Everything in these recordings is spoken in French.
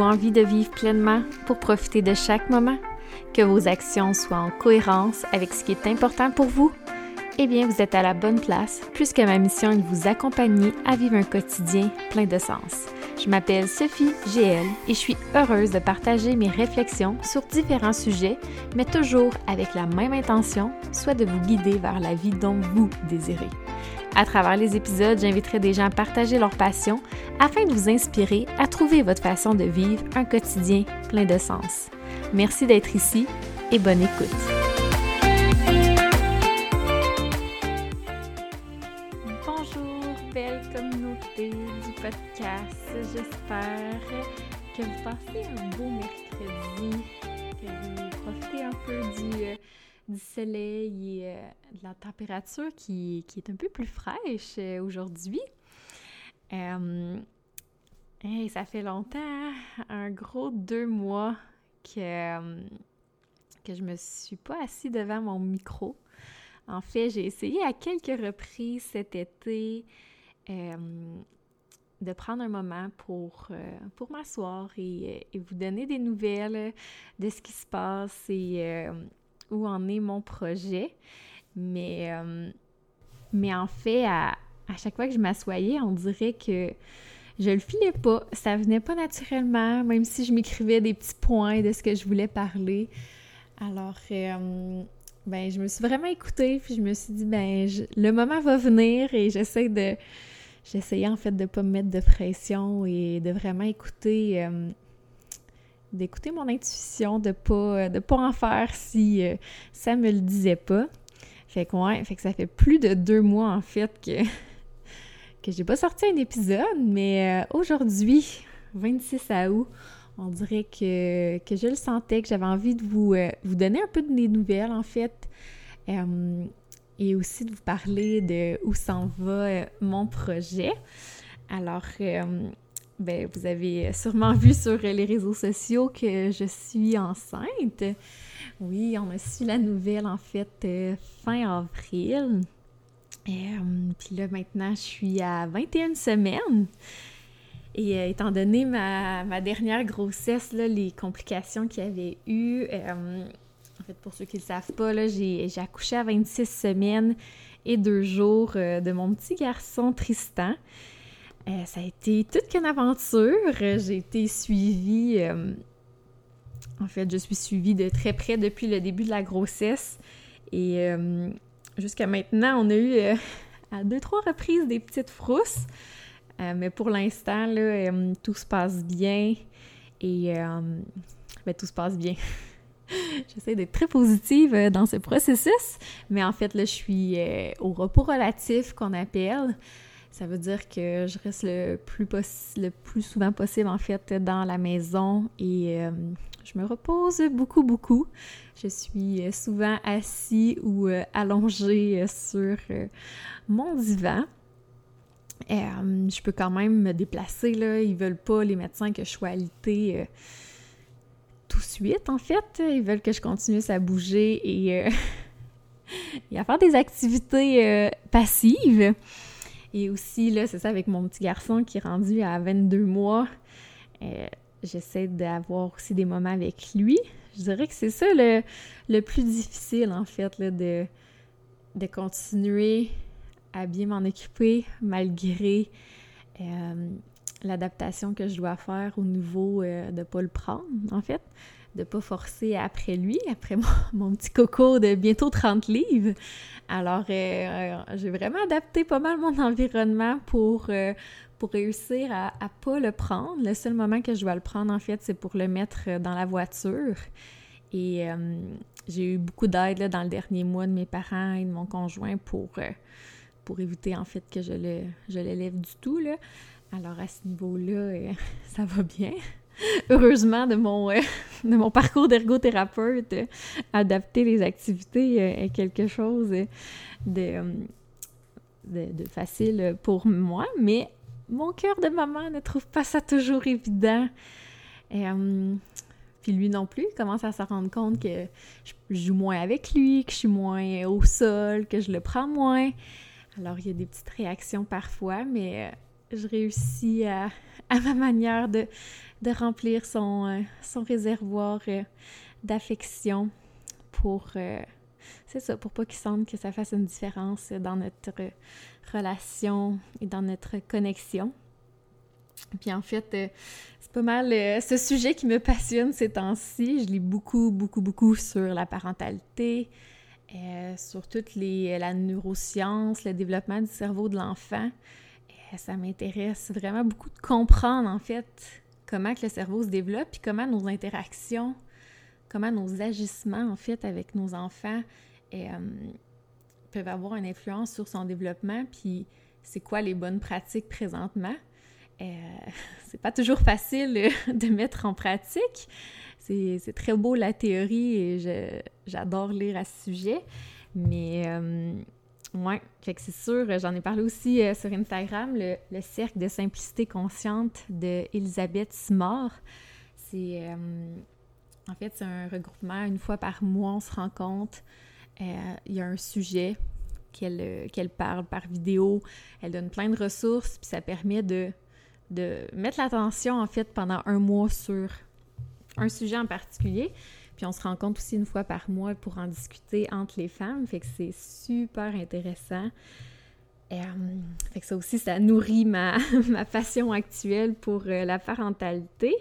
Envie de vivre pleinement pour profiter de chaque moment? Que vos actions soient en cohérence avec ce qui est important pour vous? Eh bien, vous êtes à la bonne place, puisque ma mission est de vous accompagner à vivre un quotidien plein de sens. Je m'appelle Sophie GL et je suis heureuse de partager mes réflexions sur différents sujets, mais toujours avec la même intention, soit de vous guider vers la vie dont vous désirez. À travers les épisodes, j'inviterai des gens à partager leur passion afin de vous inspirer à trouver votre façon de vivre un quotidien plein de sens. Merci d'être ici et bonne écoute. Bonjour, belle communauté du podcast. J'espère que vous passez un beau mercredi, que vous profitez un peu du, euh, du soleil et euh, de la température qui, est un peu plus fraîche euh, aujourd'hui. Hey, ça fait longtemps, un gros deux mois que, que je me suis pas assis devant mon micro. En fait, j'ai essayé à quelques reprises cet été de prendre un moment pour, euh, pour m'asseoir et, vous donner des nouvelles de ce qui se passe et euh, où en est mon projet. Mais, euh, en fait, à, chaque fois que je m'assoyais, on dirait que je le filais pas. Ça venait pas naturellement, même si je m'écrivais des petits points de ce que je voulais parler. Alors, ben, je me suis vraiment écoutée, puis je me suis dit, ben, je, le moment va venir et j'essaie de j'essayais en fait de pas me mettre de pression et de vraiment écouter euh, d'écouter mon intuition, de pas de pas en faire si euh, ça me le disait pas. Fait que fait que ça fait plus de deux mois en fait que que j'ai pas sorti un épisode, mais euh, aujourd'hui, 26 août, on dirait que, que je le sentais, que j'avais envie de vous, vous donner un peu de mes nouvelles en fait et aussi de vous parler de où s'en va euh, mon projet. Alors, euh, ben, vous avez sûrement vu sur les réseaux sociaux que je suis enceinte. Oui, on a su la nouvelle en fait euh, fin avril. Puis là, maintenant, je suis à 21 semaines. Et étant donné ma, ma, dernière grossesse, les complications qu'il y avait eu, en fait, pour ceux qui ne le savent pas, j'ai accouché à 26 semaines et deux jours euh, de mon petit garçon Tristan. Euh, ça a été toute qu'une aventure. J'ai été suivie. Euh, en fait, je suis suivie de très près depuis le début de la grossesse. Et jusqu'à maintenant, on a eu à deux, trois reprises des petites frousses. mais pour l'instant, tout se passe bien. Et ben, tout se passe bien. J'essaie d'être très positive euh, dans ce processus, mais en fait, là, je suis euh, au repos relatif qu'on appelle. Ça veut dire que je reste le plus, souvent possible, en fait, dans la maison et euh, je me repose beaucoup, beaucoup. Je suis souvent assis ou allongé sur mon divan. je peux quand même me déplacer, là. Ils veulent pas, les médecins, que je sois alitée tout de suite, en fait. Ils veulent que je continue à bouger et, euh, à faire des activités euh, passives. Et aussi, là, c'est ça, avec mon petit garçon qui est rendu à 22 mois, euh, j'essaie d'avoir aussi des moments avec lui. Je dirais que c'est ça le, le, plus difficile, en fait, de, de continuer à bien m'en occuper malgré l'adaptation que je dois faire au niveau euh, de ne pas le prendre, en fait, de ne pas forcer après lui, après mon, petit coco de bientôt 30 livres. Alors, euh, euh, j'ai vraiment adapté pas mal mon environnement pour, pour réussir à ne pas le prendre. Le seul moment que je dois le prendre, en fait, c'est pour le mettre dans la voiture. Et j'ai eu beaucoup d'aide dans le dernier mois de mes parents et de mon conjoint pour, pour éviter, en fait, que je le je l'élève du tout, là. Alors à ce niveau-là, euh, ça va bien. Heureusement, de mon, euh, de mon parcours d'ergothérapeute, adapter les activités euh, est quelque chose de, de, facile pour moi, mais mon cœur de maman ne trouve pas ça toujours évident. Et, puis lui non plus, il commence à se rendre compte que je joue moins avec lui, que je suis moins au sol, que je le prends moins. Alors il y a des petites réactions parfois, mais je réussis à, ma manière de, remplir son, euh, réservoir euh, d'affection pour, euh, c'est ça, pour pas qu'il sente que ça fasse une différence dans notre relation et dans notre connexion. Puis en fait, c'est pas mal ce sujet qui me passionne ces temps-ci. Je lis beaucoup, beaucoup, beaucoup sur la parentalité, sur toute la neuroscience, le développement du cerveau de l'enfant. Ça m'intéresse vraiment beaucoup de comprendre en fait comment que le cerveau se développe, puis comment nos interactions, comment nos agissements, en fait, avec nos enfants euh, peuvent avoir une influence sur son développement, puis c'est quoi les bonnes pratiques présentement. Euh, c'est pas toujours facile de mettre en pratique. C'est très beau la théorie et j'adore lire à ce sujet. Mais euh, oui, c'est sûr, j'en ai parlé aussi euh, sur Instagram, le, cercle de simplicité consciente de Elisabeth Smart. C'est euh, en fait c'est un regroupement une fois par mois, on se rencontre. Euh, il y a un sujet qu'elle qu'elle parle par vidéo. Elle donne plein de ressources, puis ça permet de, de mettre l'attention en fait pendant un mois sur un sujet en particulier. Puis on se rencontre aussi une fois par mois pour en discuter entre les femmes. Fait que c'est super intéressant. Euh, fait que ça aussi, ça nourrit ma, ma passion actuelle pour euh, la parentalité.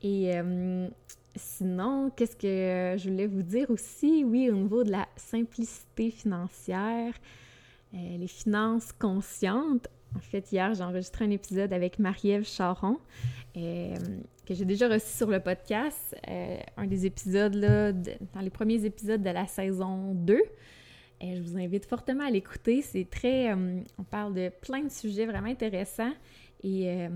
Et euh, sinon, qu'est-ce que je voulais vous dire aussi? Oui, au niveau de la simplicité financière, les finances conscientes. En fait, hier, j'ai enregistré un épisode avec Marie-Ève Charon que j'ai déjà reçu sur le podcast, euh, un des épisodes, là, dans les premiers épisodes de la saison 2. Et je vous invite fortement à l'écouter. C'est très... Euh, on parle de plein de sujets vraiment intéressants. Et euh,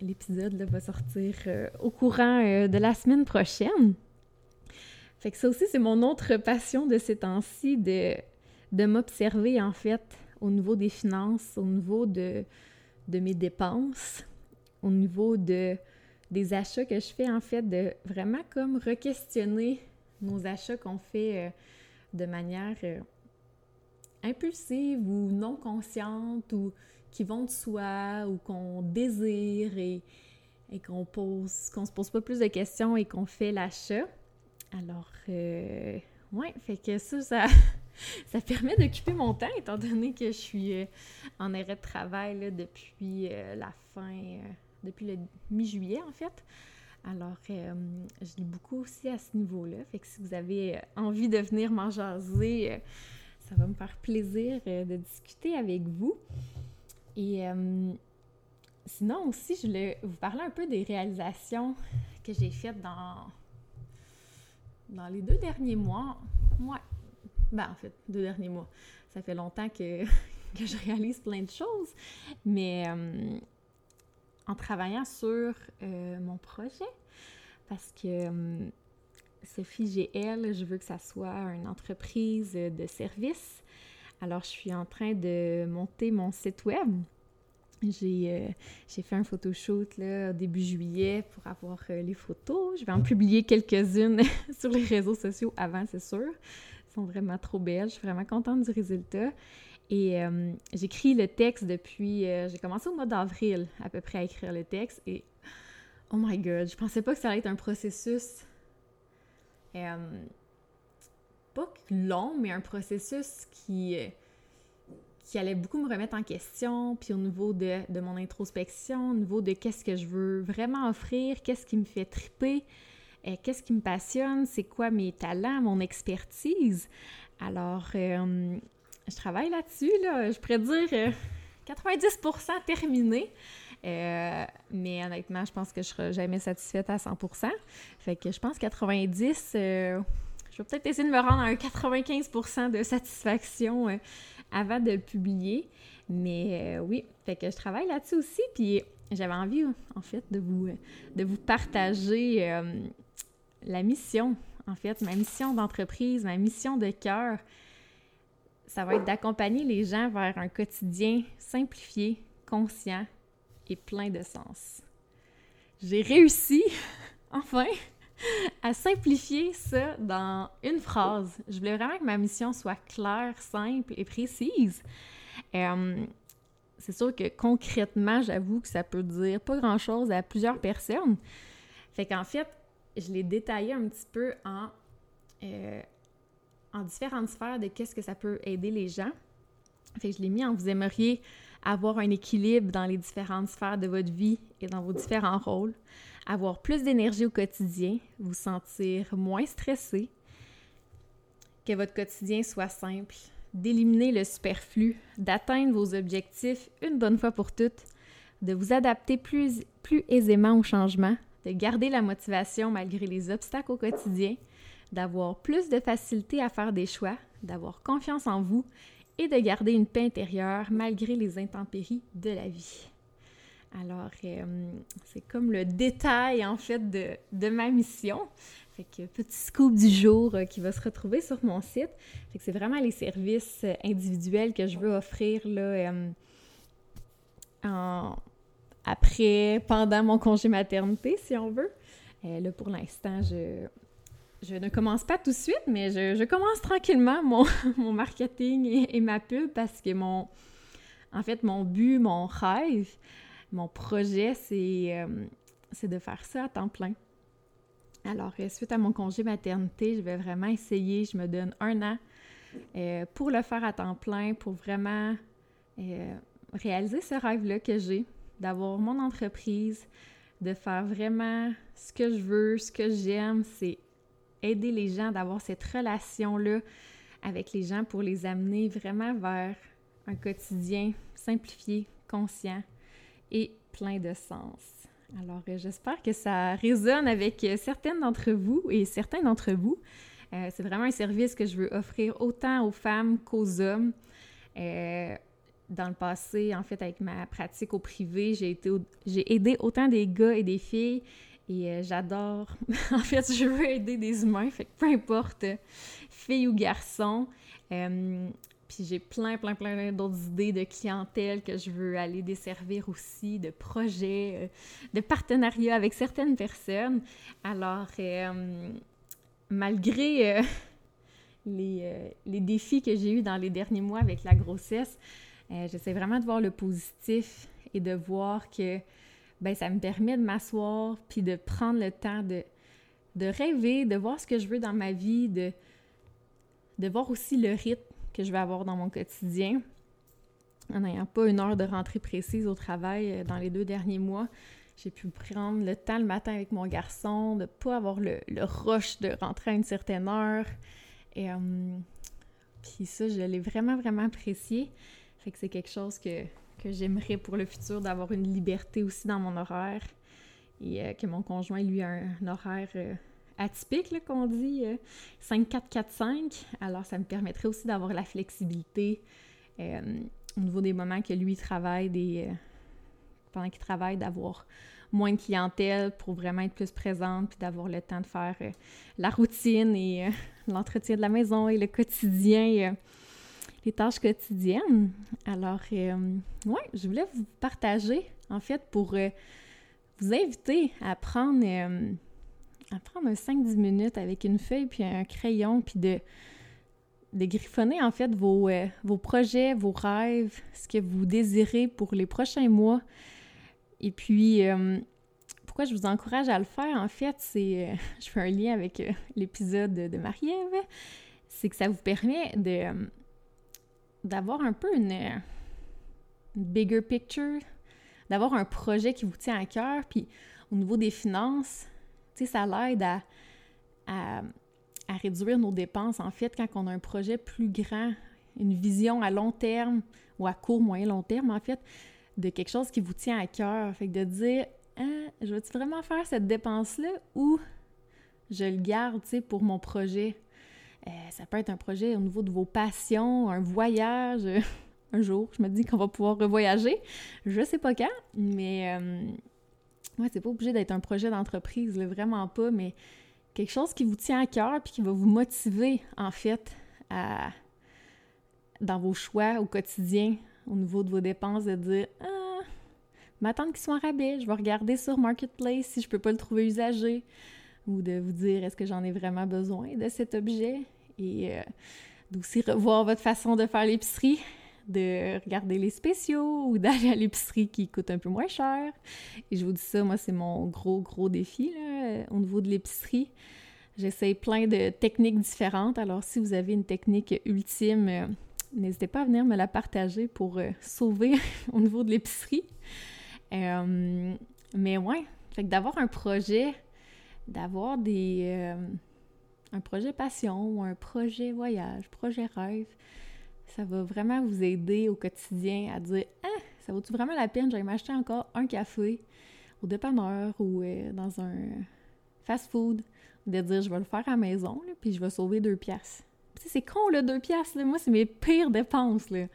l'épisode va sortir au courant de la semaine prochaine. Fait que ça aussi, c'est mon autre passion de ces temps-ci, de, de m'observer en fait au niveau des finances, au niveau de, de mes dépenses, au niveau de des achats que je fais, en fait, de vraiment comme re-questionner nos achats qu'on fait euh, de manière euh, impulsive ou non consciente ou qui vont de soi ou qu'on désire et, qu'on pose, qu'on se pose pas plus de questions et qu'on fait l'achat. Alors, euh, ouais, fait que ça, ça, ça permet d'occuper mon temps étant donné que je suis euh, en arrêt de travail depuis la fin depuis le mi-juillet, en fait. Alors, euh, je lis beaucoup aussi à ce niveau-là. Fait que si vous avez euh, envie de venir m'en jaser, euh, ça va me faire plaisir de discuter avec vous. Et sinon aussi, je voulais vous parler un peu des réalisations que j'ai faites dans, dans les deux derniers mois. Ouais. Ben, en fait, deux derniers mois. Ça fait longtemps que, que je réalise plein de choses. Mais en travaillant sur euh, mon projet parce que hum, Sophie GL, je veux que ça soit une entreprise de service. Alors, je suis en train de monter mon site web. J'ai euh, fait un photoshoot là, début juillet pour avoir euh, les photos. Je vais en publier quelques-unes sur les réseaux sociaux avant, c'est sûr. Elles sont vraiment trop belles. Je suis vraiment contente du résultat. Et euh, j'écris le texte depuis. Euh, j'ai commencé au mois d'avril à peu près à écrire le texte et oh my god, je pensais pas que ça allait être un processus. Euh, pas long, mais un processus qui, qui allait beaucoup me remettre en question, puis au niveau de, de mon introspection, au niveau de qu'est-ce que je veux vraiment offrir, qu'est-ce qui me fait triper, qu'est-ce qui me passionne, c'est quoi mes talents, mon expertise. Alors, je travaille là-dessus, là. Je pourrais dire 90% euh, terminé. Euh, mais honnêtement, je pense que je serai jamais satisfaite à 100%. Fait que je pense 90, euh, je vais peut-être essayer de me rendre à un 95% de satisfaction avant de le publier. Mais oui, fait que je travaille là-dessus aussi. Puis j'avais envie, en fait, de vous, de vous partager la mission, en fait, ma mission d'entreprise, ma mission de cœur ça va être d'accompagner les gens vers un quotidien simplifié, conscient et plein de sens. J'ai réussi, enfin, à simplifier ça dans une phrase. Je voulais vraiment que ma mission soit claire, simple et précise. Euh, c'est sûr que concrètement, j'avoue que ça peut dire pas grand-chose à plusieurs personnes. Fait qu'en fait, je l'ai détaillé un petit peu en, euh, en différentes sphères de qu'est-ce que ça peut aider les gens. Fait je l'ai mis en vous aimeriez avoir un équilibre dans les différentes sphères de votre vie et dans vos différents rôles, avoir plus d'énergie au quotidien, vous sentir moins stressé, que votre quotidien soit simple, d'éliminer le superflu, d'atteindre vos objectifs une bonne fois pour toutes, de vous adapter plus, plus aisément au changement, de garder la motivation malgré les obstacles au quotidien, d'avoir plus de facilité à faire des choix, d'avoir confiance en vous et de garder une paix intérieure malgré les intempéries de la vie. Alors, euh, c'est comme le détail en fait de, de ma mission. Fait que petit scoop du jour euh, qui va se retrouver sur mon site. Fait que c'est vraiment les services euh, individuels que je veux offrir là, après, pendant mon congé maternité, si on veut. là, pour l'instant, je, je ne commence pas tout de suite, mais je, commence tranquillement mon, marketing et, ma pub parce que mon, en fait, mon but, mon rêve, mon projet, c'est, c'est de faire ça à temps plein. Alors, euh, suite à mon congé maternité, je vais vraiment essayer, je me donne un an euh, pour le faire à temps plein, pour vraiment euh, réaliser ce rêve-là que j'ai, d'avoir mon entreprise, de faire vraiment ce que je veux, ce que j'aime, c'est aider les gens, d'avoir cette relation-là avec les gens pour les amener vraiment vers un quotidien simplifié, conscient et plein de sens. Alors, euh, j'espère que ça résonne avec euh, certaines d'entre vous et certains d'entre vous. Euh, c'est vraiment un service que je veux offrir autant aux femmes qu'aux hommes. dans le passé, en fait, avec ma pratique au privé, j'ai aidé autant des gars et des filles. Et j'adore. en fait, je veux aider des humains, fait que peu importe, filles ou garçons. Puis j'ai plein, plein, plein d'autres idées de clientèle que je veux aller desservir aussi, de projets, euh, de partenariats avec certaines personnes. Alors, euh, malgré euh, les, les, défis que j'ai eus dans les derniers mois avec la grossesse, j'essaie vraiment de voir le positif et de voir que ben, ça me permet de m'asseoir puis de prendre le temps de, de rêver, de voir ce que je veux dans ma vie, de, de voir aussi le rythme que je vais avoir dans mon quotidien. En n'ayant pas une heure de rentrée précise au travail euh, dans les deux derniers mois, j'ai pu prendre le temps le matin avec mon garçon, de ne pas avoir le, rush de rentrer à une certaine heure. Et euh, puis ça, je l'ai vraiment, vraiment apprécié. Fait que c'est quelque chose que, j'aimerais pour le futur, d'avoir une liberté aussi dans mon horaire. Et euh, que mon conjoint, lui, a un, horaire atypique, qu'on dit, 5-4-4-5. Euh, Alors, ça me permettrait aussi d'avoir la flexibilité euh, au niveau des moments que lui travaille, des, euh, pendant qu'il travaille, d'avoir moins de clientèle pour vraiment être plus présente, puis d'avoir le temps de faire la routine et l'entretien de la maison et le quotidien, les tâches quotidiennes. Alors, ouais, je voulais vous partager, en fait, pour vous inviter à prendre à prendre 5-10 minutes avec une feuille puis un crayon, puis de, de griffonner en fait vos, euh, vos projets, vos rêves, ce que vous désirez pour les prochains mois. Et puis, euh, pourquoi je vous encourage à le faire, en fait, c'est, euh, je fais un lien avec l'épisode de, de Marie-Ève, c'est que ça vous permet de d'avoir un peu une, une bigger picture, d'avoir un projet qui vous tient à cœur, puis au niveau des finances, ça l'aide à, à, réduire nos dépenses. En fait, quand on a un projet plus grand, une vision à long terme ou à court, moyen, long terme, en fait, de quelque chose qui vous tient à cœur. Fait que de dire, hein, je veux-tu vraiment faire cette dépense-là ou je le garde, tu sais, pour mon projet? Euh, ça peut être un projet au niveau de vos passions, un voyage. un jour, je me dis qu'on va pouvoir revoyager. Je sais pas quand, mais euh, Ouais, c'est pas obligé d'être un projet d'entreprise, vraiment pas, mais quelque chose qui vous tient à cœur puis qui va vous motiver, en fait, dans vos choix au quotidien, au niveau de vos dépenses, de dire Ah, m'attendre qu'ils soient en rabais, je vais regarder sur Marketplace si je peux pas le trouver usagé, ou de vous dire est-ce que j'en ai vraiment besoin de cet objet, et euh, d'aussi revoir votre façon de faire l'épicerie, de regarder les spéciaux ou d'aller à l'épicerie qui coûte un peu moins cher. Et je vous dis ça, moi, c'est mon gros, gros défi là, au niveau de l'épicerie. J'essaie plein de techniques différentes. Alors, si vous avez une technique ultime, euh, n'hésitez pas à venir me la partager pour euh, sauver au niveau de l'épicerie. Euh, mais ouais, fait que d'avoir un projet, d'avoir des un projet passion ou un projet voyage, projet rêve, ça va vraiment vous aider au quotidien à dire Ah, ça vaut-tu vraiment la peine? J'allais m'acheter encore un café au dépanneur ou euh, dans un fast-food. De dire je vais le faire à la maison, puis je vais sauver deux piastres. C'est con, là, deux piastres. Moi, c'est mes pires dépenses. Là.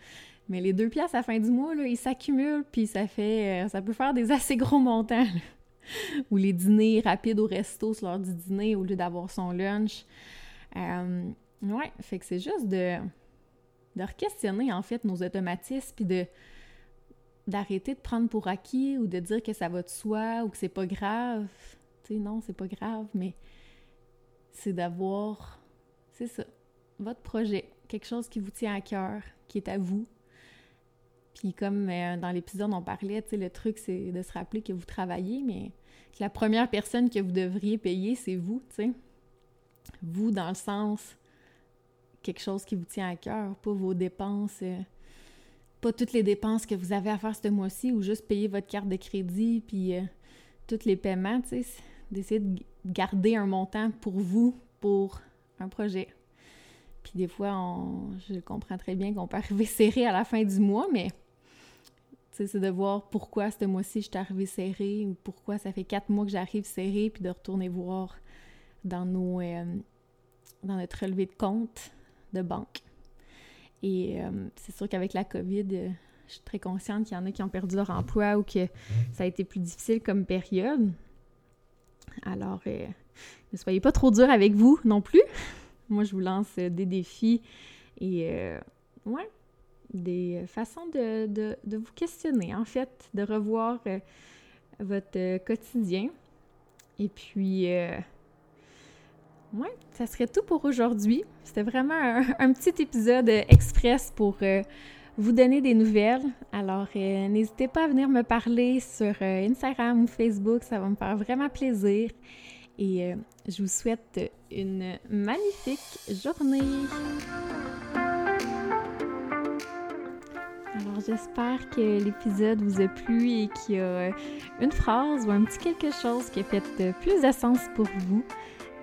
Mais les deux piastres à la fin du mois, là, ils s'accumulent, puis ça fait. Euh, ça peut faire des assez gros montants. ou les dîners rapides au resto sur l'heure du dîner au lieu d'avoir son lunch. Euh, ouais, fait que c'est juste de, de re-questionner en fait nos automatismes puis d'arrêter de prendre pour acquis ou de dire que ça va de soi ou que c'est pas grave. Tu sais, non, c'est pas grave, mais c'est d'avoir, c'est ça, votre projet, quelque chose qui vous tient à cœur, qui est à vous, puis comme euh, dans l'épisode on parlait, le truc c'est de se rappeler que vous travaillez, mais que la première personne que vous devriez payer, c'est vous, tu sais. Vous dans le sens quelque chose qui vous tient à cœur, pas vos dépenses, euh, pas toutes les dépenses que vous avez à faire ce mois-ci ou juste payer votre carte de crédit puis euh, tous les paiements, tu sais, d'essayer de garder un montant pour vous, pour un projet. Puis des fois, on, je comprends très bien qu'on peut arriver serré à la fin du mois, mais c'est de voir pourquoi ce mois-ci je suis arrivée serrée ou pourquoi ça fait quatre mois que j'arrive serrée, puis de retourner voir dans, nos, euh, dans notre relevé de compte de banque. Et euh, c'est sûr qu'avec la COVID, euh, je suis très consciente qu'il y en a qui ont perdu leur emploi ou que ça a été plus difficile comme période. Alors, ne soyez pas trop dur avec vous non plus. Moi, je vous lance des défis et ouais, des façons de, vous questionner, en fait, de revoir euh, votre euh, quotidien. Et puis, euh, ouais, ça serait tout pour aujourd'hui. C'était vraiment un, petit épisode express pour vous donner des nouvelles. Alors, n'hésitez pas à venir me parler sur Instagram ou Facebook, ça va me faire vraiment plaisir. Et je vous souhaite une magnifique journée. Alors j'espère que l'épisode vous a plu et qu'il y a une phrase ou un petit quelque chose qui a fait plus de sens pour vous.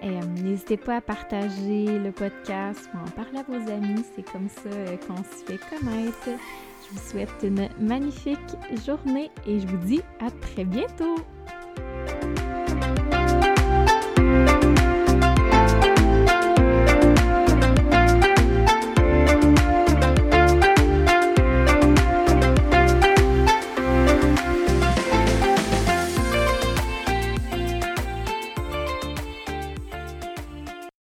Euh, n'hésitez pas à partager le podcast ou en parler à vos amis. C'est comme ça euh, qu'on se fait connaître. Je vous souhaite une magnifique journée et je vous dis à très bientôt.